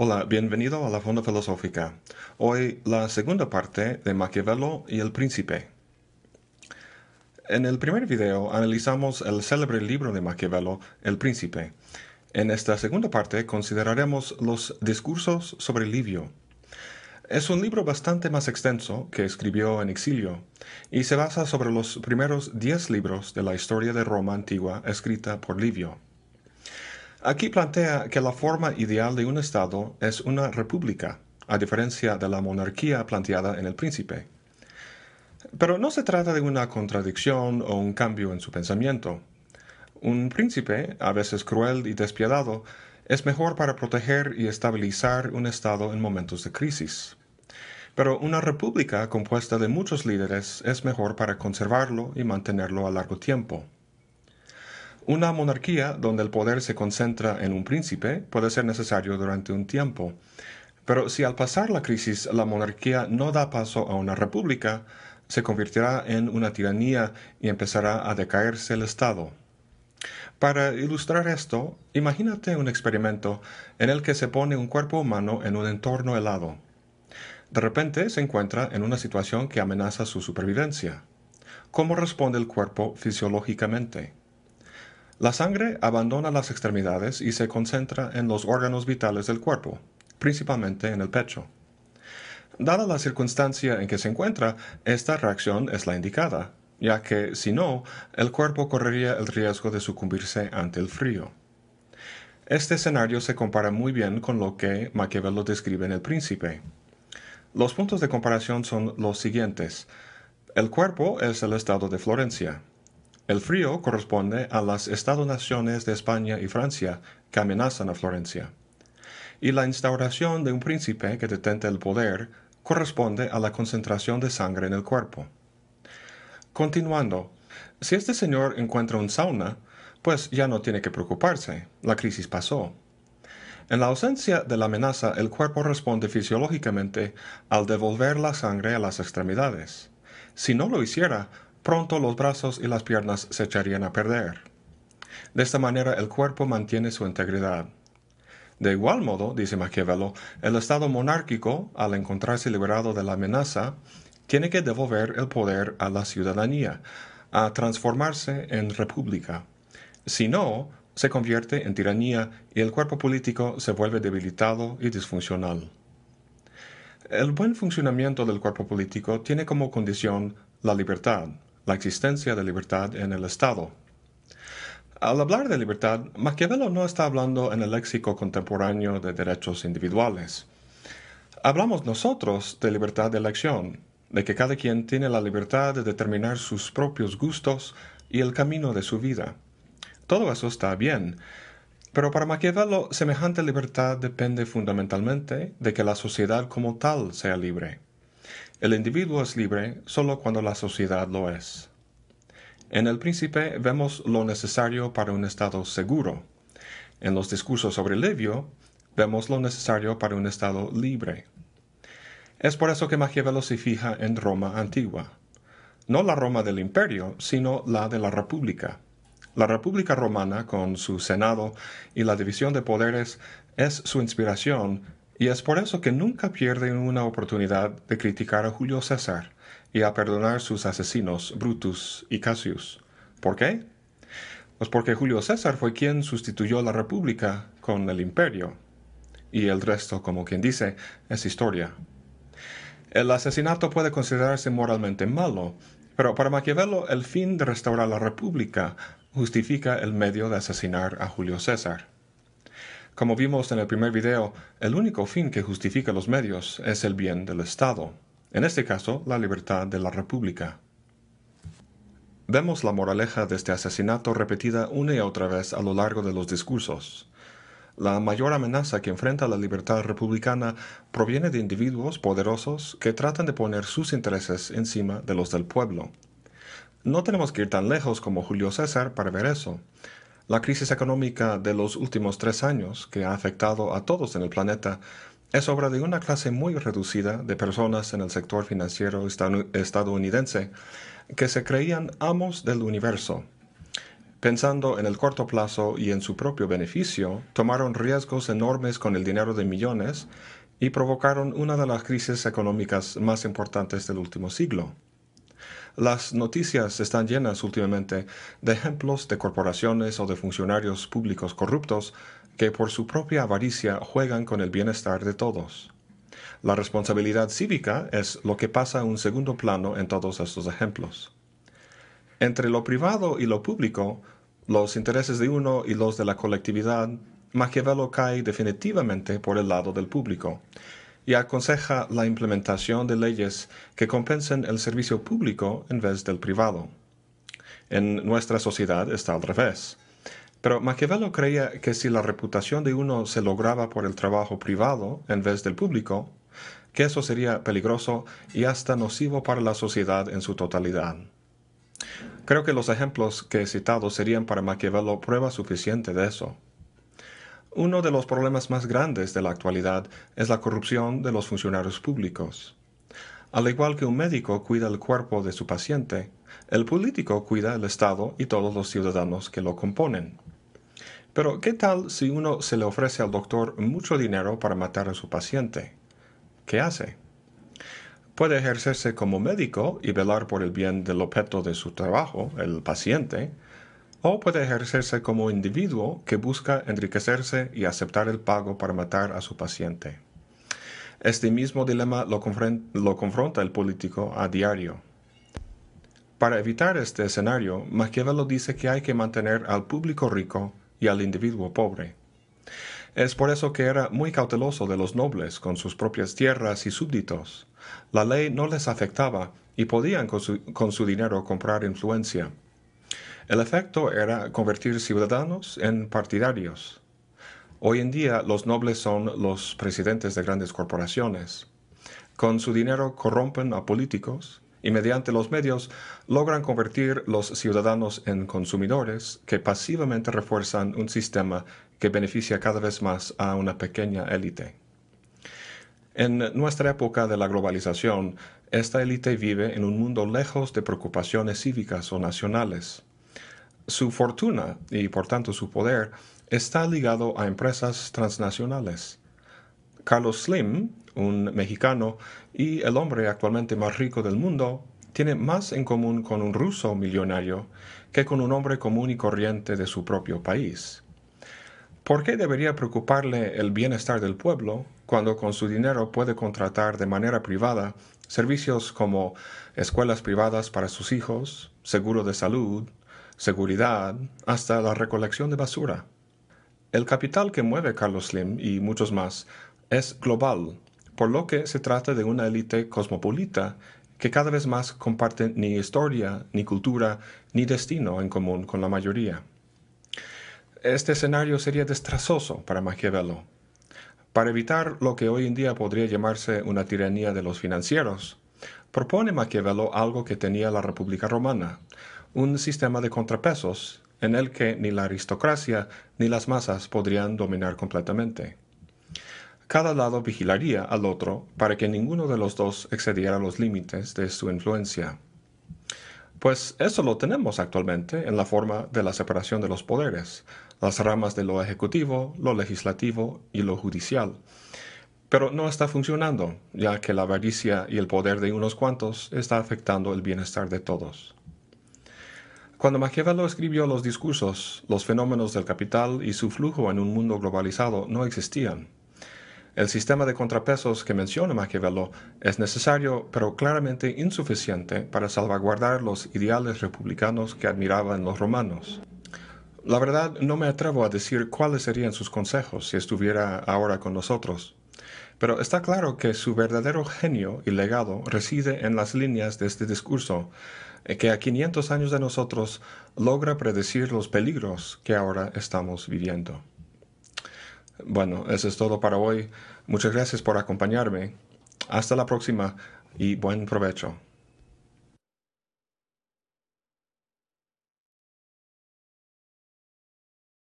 Hola, bienvenido a la Fonda Filosófica. Hoy la segunda parte de Maquiavelo y el Príncipe. En el primer video analizamos el célebre libro de Maquiavelo, El Príncipe. En esta segunda parte consideraremos los discursos sobre Livio. Es un libro bastante más extenso que escribió en exilio y se basa sobre los primeros diez libros de la historia de Roma antigua escrita por Livio. Aquí plantea que la forma ideal de un Estado es una república, a diferencia de la monarquía planteada en el príncipe. Pero no se trata de una contradicción o un cambio en su pensamiento. Un príncipe, a veces cruel y despiadado, es mejor para proteger y estabilizar un Estado en momentos de crisis. Pero una república compuesta de muchos líderes es mejor para conservarlo y mantenerlo a largo tiempo. Una monarquía donde el poder se concentra en un príncipe puede ser necesario durante un tiempo, pero si al pasar la crisis la monarquía no da paso a una república, se convertirá en una tiranía y empezará a decaerse el Estado. Para ilustrar esto, imagínate un experimento en el que se pone un cuerpo humano en un entorno helado. De repente se encuentra en una situación que amenaza su supervivencia. ¿Cómo responde el cuerpo fisiológicamente? La sangre abandona las extremidades y se concentra en los órganos vitales del cuerpo, principalmente en el pecho. Dada la circunstancia en que se encuentra, esta reacción es la indicada, ya que si no, el cuerpo correría el riesgo de sucumbirse ante el frío. Este escenario se compara muy bien con lo que Maquiavelo describe en El Príncipe. Los puntos de comparación son los siguientes. El cuerpo es el estado de Florencia, el frío corresponde a las Estado-naciones de España y Francia que amenazan a Florencia. Y la instauración de un príncipe que detente el poder corresponde a la concentración de sangre en el cuerpo. Continuando, si este señor encuentra un sauna, pues ya no tiene que preocuparse, la crisis pasó. En la ausencia de la amenaza, el cuerpo responde fisiológicamente al devolver la sangre a las extremidades. Si no lo hiciera, pronto los brazos y las piernas se echarían a perder. De esta manera el cuerpo mantiene su integridad. De igual modo, dice Maquiavelo, el Estado monárquico, al encontrarse liberado de la amenaza, tiene que devolver el poder a la ciudadanía, a transformarse en república. Si no, se convierte en tiranía y el cuerpo político se vuelve debilitado y disfuncional. El buen funcionamiento del cuerpo político tiene como condición la libertad, la existencia de libertad en el Estado. Al hablar de libertad, Maquiavelo no está hablando en el léxico contemporáneo de derechos individuales. Hablamos nosotros de libertad de elección, de que cada quien tiene la libertad de determinar sus propios gustos y el camino de su vida. Todo eso está bien, pero para Maquiavelo semejante libertad depende fundamentalmente de que la sociedad como tal sea libre. El individuo es libre solo cuando la sociedad lo es. En el príncipe vemos lo necesario para un Estado seguro. En los discursos sobre Livio vemos lo necesario para un Estado libre. Es por eso que Maquiavelo se fija en Roma antigua. No la Roma del imperio, sino la de la República. La República romana, con su Senado y la división de poderes, es su inspiración y es por eso que nunca pierden una oportunidad de criticar a Julio César y a perdonar sus asesinos Brutus y Cassius. ¿Por qué? Pues porque Julio César fue quien sustituyó la República con el imperio. Y el resto, como quien dice, es historia. El asesinato puede considerarse moralmente malo, pero para Maquiavelo el fin de restaurar la República justifica el medio de asesinar a Julio César. Como vimos en el primer video, el único fin que justifica los medios es el bien del Estado, en este caso la libertad de la República. Vemos la moraleja de este asesinato repetida una y otra vez a lo largo de los discursos. La mayor amenaza que enfrenta la libertad republicana proviene de individuos poderosos que tratan de poner sus intereses encima de los del pueblo. No tenemos que ir tan lejos como Julio César para ver eso. La crisis económica de los últimos tres años, que ha afectado a todos en el planeta, es obra de una clase muy reducida de personas en el sector financiero estadounidense que se creían amos del universo. Pensando en el corto plazo y en su propio beneficio, tomaron riesgos enormes con el dinero de millones y provocaron una de las crisis económicas más importantes del último siglo. Las noticias están llenas últimamente de ejemplos de corporaciones o de funcionarios públicos corruptos que por su propia avaricia juegan con el bienestar de todos. La responsabilidad cívica es lo que pasa a un segundo plano en todos estos ejemplos. Entre lo privado y lo público, los intereses de uno y los de la colectividad, Maquiavelo cae definitivamente por el lado del público y aconseja la implementación de leyes que compensen el servicio público en vez del privado. En nuestra sociedad está al revés. Pero Maquiavelo creía que si la reputación de uno se lograba por el trabajo privado en vez del público, que eso sería peligroso y hasta nocivo para la sociedad en su totalidad. Creo que los ejemplos que he citado serían para Maquiavelo prueba suficiente de eso. Uno de los problemas más grandes de la actualidad es la corrupción de los funcionarios públicos. Al igual que un médico cuida el cuerpo de su paciente, el político cuida el Estado y todos los ciudadanos que lo componen. Pero, ¿qué tal si uno se le ofrece al doctor mucho dinero para matar a su paciente? ¿Qué hace? Puede ejercerse como médico y velar por el bien del objeto de su trabajo, el paciente, o puede ejercerse como individuo que busca enriquecerse y aceptar el pago para matar a su paciente. Este mismo dilema lo, confronta el político a diario. Para evitar este escenario, Maquiavelo dice que hay que mantener al público rico y al individuo pobre. Es por eso que era muy cauteloso de los nobles con sus propias tierras y súbditos. La ley no les afectaba y podían con su, dinero comprar influencia. El efecto era convertir ciudadanos en partidarios. Hoy en día los nobles son los presidentes de grandes corporaciones. Con su dinero corrompen a políticos y mediante los medios logran convertir los ciudadanos en consumidores que pasivamente refuerzan un sistema que beneficia cada vez más a una pequeña élite. En nuestra época de la globalización, esta élite vive en un mundo lejos de preocupaciones cívicas o nacionales. Su fortuna y por tanto su poder está ligado a empresas transnacionales. Carlos Slim, un mexicano y el hombre actualmente más rico del mundo, tiene más en común con un ruso millonario que con un hombre común y corriente de su propio país. ¿Por qué debería preocuparle el bienestar del pueblo cuando con su dinero puede contratar de manera privada servicios como escuelas privadas para sus hijos, seguro de salud, seguridad, hasta la recolección de basura? El capital que mueve Carlos Slim y muchos más es global, por lo que se trata de una élite cosmopolita que cada vez más comparte ni historia, ni cultura, ni destino en común con la mayoría. Este escenario sería destrozoso para Maquiavelo. Para evitar lo que hoy en día podría llamarse una tiranía de los financieros, propone Maquiavelo algo que tenía la República Romana, un sistema de contrapesos en el que ni la aristocracia ni las masas podrían dominar completamente. Cada lado vigilaría al otro para que ninguno de los dos excediera los límites de su influencia. Pues eso lo tenemos actualmente en la forma de la separación de los poderes, las ramas de lo ejecutivo, lo legislativo y lo judicial. Pero no está funcionando, ya que la avaricia y el poder de unos cuantos está afectando el bienestar de todos. Cuando Maquiavelo escribió los discursos, los fenómenos del capital y su flujo en un mundo globalizado no existían. El sistema de contrapesos que menciona Maquiavelo es necesario, pero claramente insuficiente para salvaguardar los ideales republicanos que admiraban los romanos. La verdad, no me atrevo a decir cuáles serían sus consejos si estuviera ahora con nosotros, pero está claro que su verdadero genio y legado reside en las líneas de este discurso, que a 500 años de nosotros logra predecir los peligros que ahora estamos viviendo. Bueno, eso es todo para hoy. Muchas gracias por acompañarme. Hasta la próxima y buen provecho.